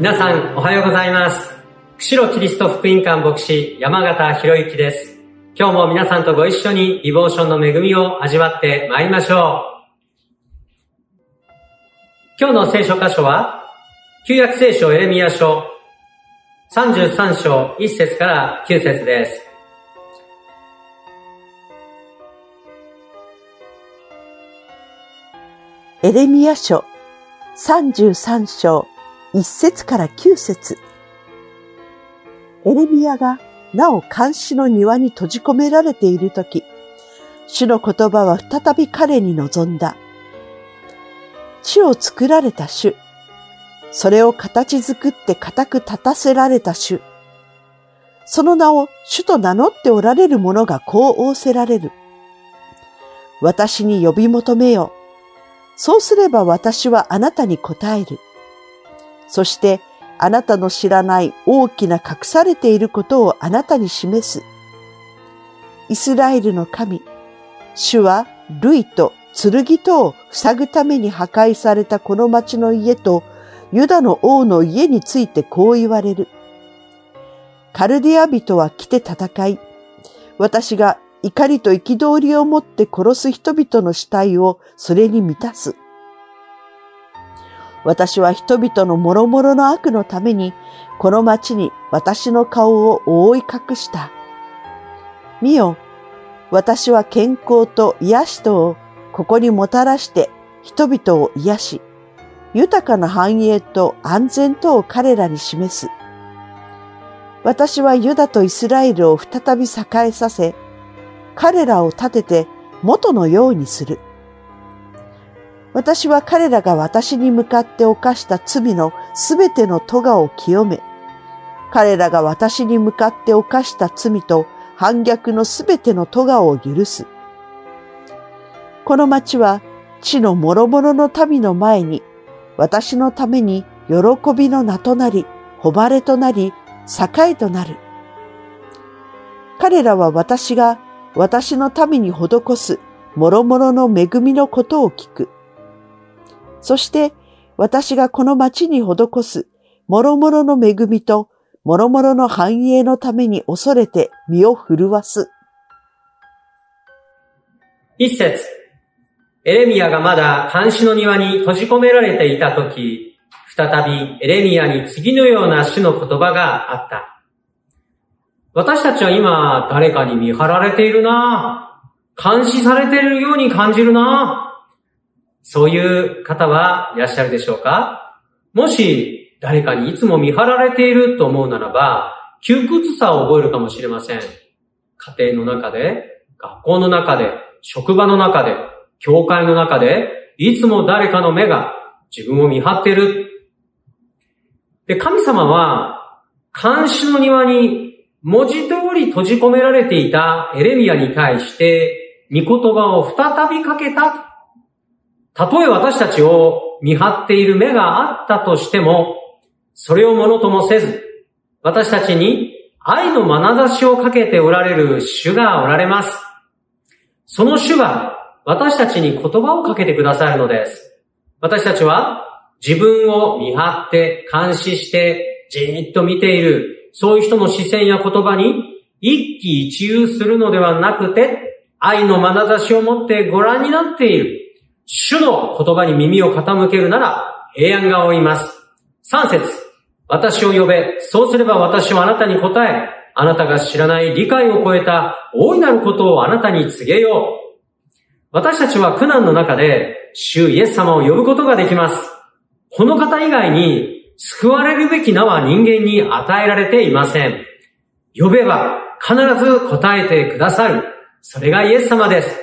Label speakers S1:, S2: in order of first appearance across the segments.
S1: 皆さんおはようございます。釧路キリスト福音館牧師山形博之です。今日も皆さんとご一緒にリボーションの恵みを味わってまいりましょう。今日の聖書箇所は、旧約聖書エレミア書33章1節から9節です。
S2: エレミヤ書33章1節から9節エレミヤがなお監視の庭に閉じ込められているとき、主の言葉は再び彼に臨んだ。地を作られた主。それを形作って固く立たせられた主。その名を主と名乗っておられる者がこう仰せられる。私に呼び求めよ。そうすれば私はあなたに答える。そしてあなたの知らない大きな隠されていることをあなたに示す。イスラエルの神、主は類と剣とを塞ぐために破壊されたこの町の家とユダの王の家についてこう言われる。カルディア人は来て戦い、私が怒りと憤りを持って殺す人々の死体をそれに満たす。私は人々の諸々の悪のために、この町に私の顔を覆い隠した。見よ、私は健康と癒しとをここにもたらして人々を癒し、豊かな繁栄と安全とを彼らに示す。私はユダとイスラエルを再び栄えさせ、彼らを立てて元のようにする。私は彼らが私に向かって犯した罪のすべての咎を清め、彼らが私に向かって犯した罪と反逆のすべての咎を許す。この町は地の諸々の民の前に、私のために喜びの名となり、誉れとなり、栄となる。彼らは私が私の民に施す諸々の恵みのことを聞く。そして私がこの町に施す諸々の恵みと諸々の繁栄のために恐れて身を震わす。
S1: 一節。エレミアがまだ監視の庭に閉じ込められていたとき、再びエレミアに次のような主の言葉があった。私たちは今誰かに見張られているな監視されているように感じるなそういう方はいらっしゃるでしょうか？もし誰かにいつも見張られていると思うならば、窮屈さを覚えるかもしれません。家庭の中で、学校の中で、職場の中で、教会の中で、いつも誰かの目が自分を見張っている。で、神様は、監視の庭に文字通り閉じ込められていたエレミアに対して、御言葉を再びかけた。たとえ私たちを見張っている目があったとしても、それをものともせず、私たちに愛の眼差しをかけておられる主がおられます。その主が私たちに言葉をかけてくださるのです。私たちは自分を見張って監視してじーっと見ている、そういう人の視線や言葉に一喜一憂するのではなくて、愛の眼差しを持ってご覧になっている。主の言葉に耳を傾けるなら平安が追います。3節私を呼べ。そうすれば私はあなたに答え、あなたが知らない理解を超えた大いなることをあなたに告げよう。私たちは苦難の中で、主イエス様を呼ぶことができます。この方以外に救われるべき名は人間に与えられていません。呼べば必ず答えてくださる。それがイエス様です。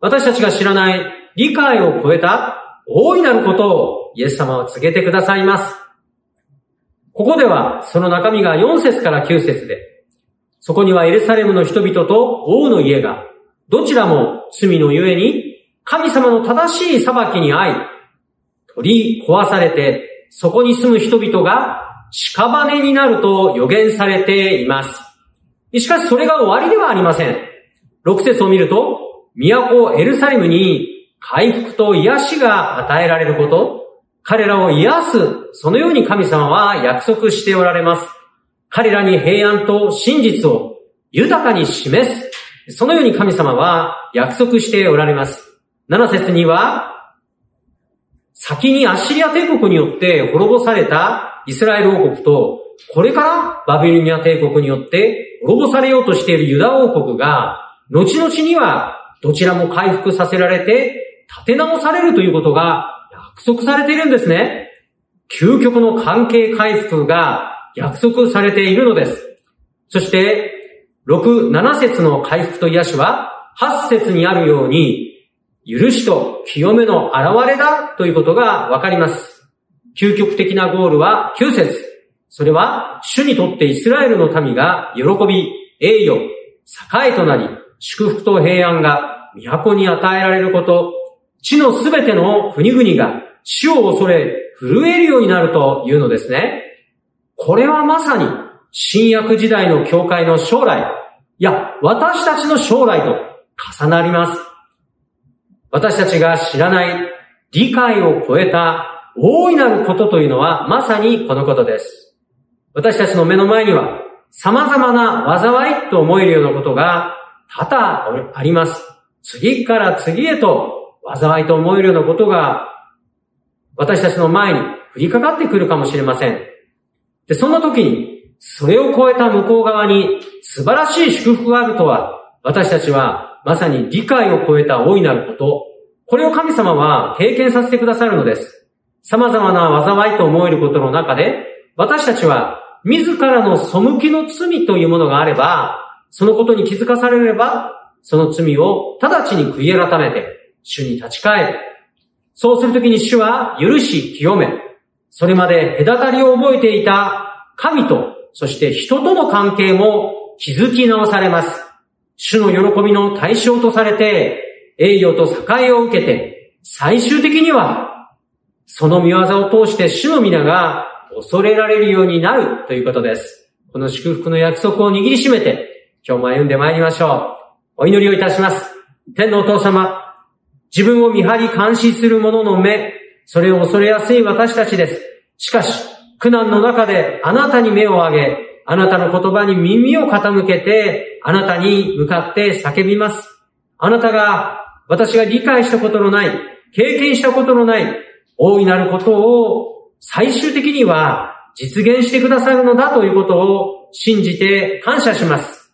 S1: 私たちが知らない理解を超えた大いなることをイエス様は告げてくださいます。ここではその中身が4節から9節で、そこにはエルサレムの人々と王の家が、どちらも罪のゆえに神様の正しい裁きに遭い、取り壊されて、そこに住む人々が屍になると予言されています。しかしそれが終わりではありません。6節を見ると、都エルサレムに回復と癒しが与えられること、彼らを癒す、そのように神様は約束しておられます。彼らに平安と真実を豊かに示す。そのように神様は約束しておられます。7節には、先にアッシリア帝国によって滅ぼされたイスラエル王国と、これからバビロニア帝国によって滅ぼされようとしているユダ王国が、後々にはどちらも回復させられて、立て直されるということが約束されているんですね。究極の関係回復が約束されているのです。そして、6、7節の回復と癒しは、8節にあるように、許しと清めの現れだということがわかります。究極的なゴールは9節それは、主にとってイスラエルの民が喜び、栄誉、栄となり、祝福と平安が都に与えられること、地のすべての国々が主を恐れ、震えるようになるというのですね。これはまさに、新約時代の教会の将来、いや、私たちの将来と重なります。私たちが知らない理解を超えた大いなることというのはまさにこのことです。私たちの目の前には様々な災いと思えるようなことが多々あります。次から次へと災いと思えるようなことが私たちの前に降りかかってくるかもしれません。で、そんな時にそれを超えた向こう側に素晴らしい祝福があるとは、私たちはまさに理解を超えた大いなること、これを神様は経験させてくださるのです。様々な災いと思えることの中で、私たちは自らの背きの罪というものがあれば、そのことに気づかされれば、その罪を直ちに悔い改めて、主に立ち返る。そうするときに主は許し清め、それまで隔たりを覚えていた神とそして人との関係も築き直されます。主の喜びの対象とされて、栄誉と栄を受けて、最終的には、その見業を通して主の皆が恐れられるようになるということです。この祝福の約束を握りしめて、今日も歩んで参りましょう。お祈りをいたします。天のお父様、自分を見張り監視する者の目、それを恐れやすい私たちです。しかし、苦難の中であなたに目を上げ、あなたの言葉に耳を傾けて、あなたに向かって叫びます。あなたが、私が理解したことのない、経験したことのない、大いなることを最終的には実現してくださるのだということを信じて感謝します。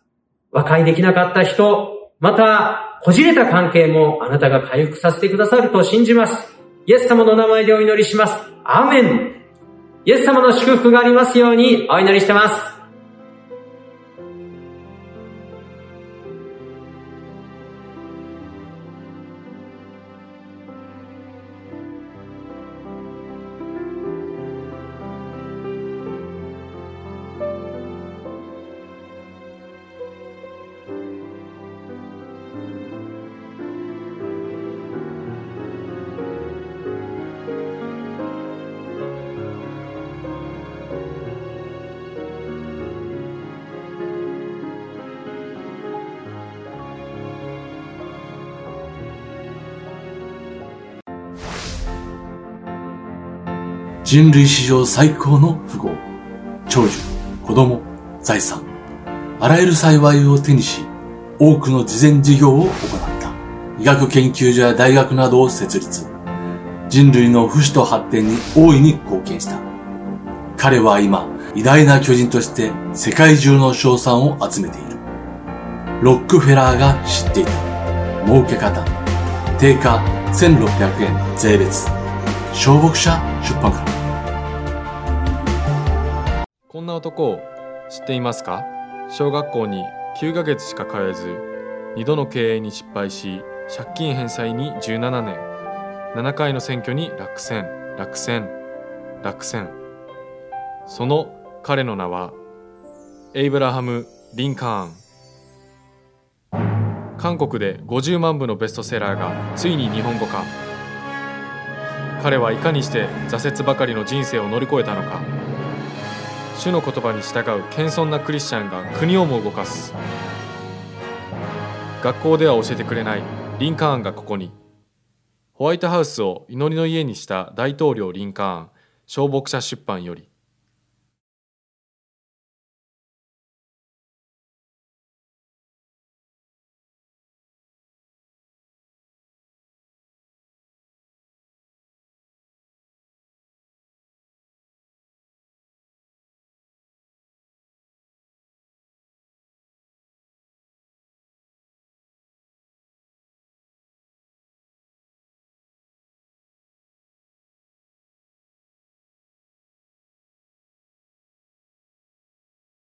S1: 和解できなかった人、また、こじれた関係もあなたが回復させてくださると信じます。イエス様の名前でお祈りします。アーメン。イエス様の祝福がありますようにお祈りしてます。
S3: 人類史上最高の富豪、長寿、子供、財産、あらゆる幸いを手にし、多くの慈善事業を行った。医学研究所や大学などを設立。人類の不死と発展に大いに貢献した。彼は今、偉大な巨人として世界中の賞賛を集めている。ロックフェラーが知っていた。儲け方。定価1600円税別。小牧者出版から。
S4: こんな男を知っていますか？小学校に9ヶ月しか通えず2度の経営に失敗し借金返済に17年。7回の選挙に落選。落選。落選。その彼の名はエイブラハム・リンカーン。韓国で50万部のベストセラーがついに日本語化。彼はいかにして挫折ばかりの人生を乗り越えたのか。主の言葉に従う謙遜なクリスチャンが国をも動かす。学校では教えてくれない。リンカーンがここに。ホワイトハウスを祈りの家にした大統領リンカーン、消牧者出版より、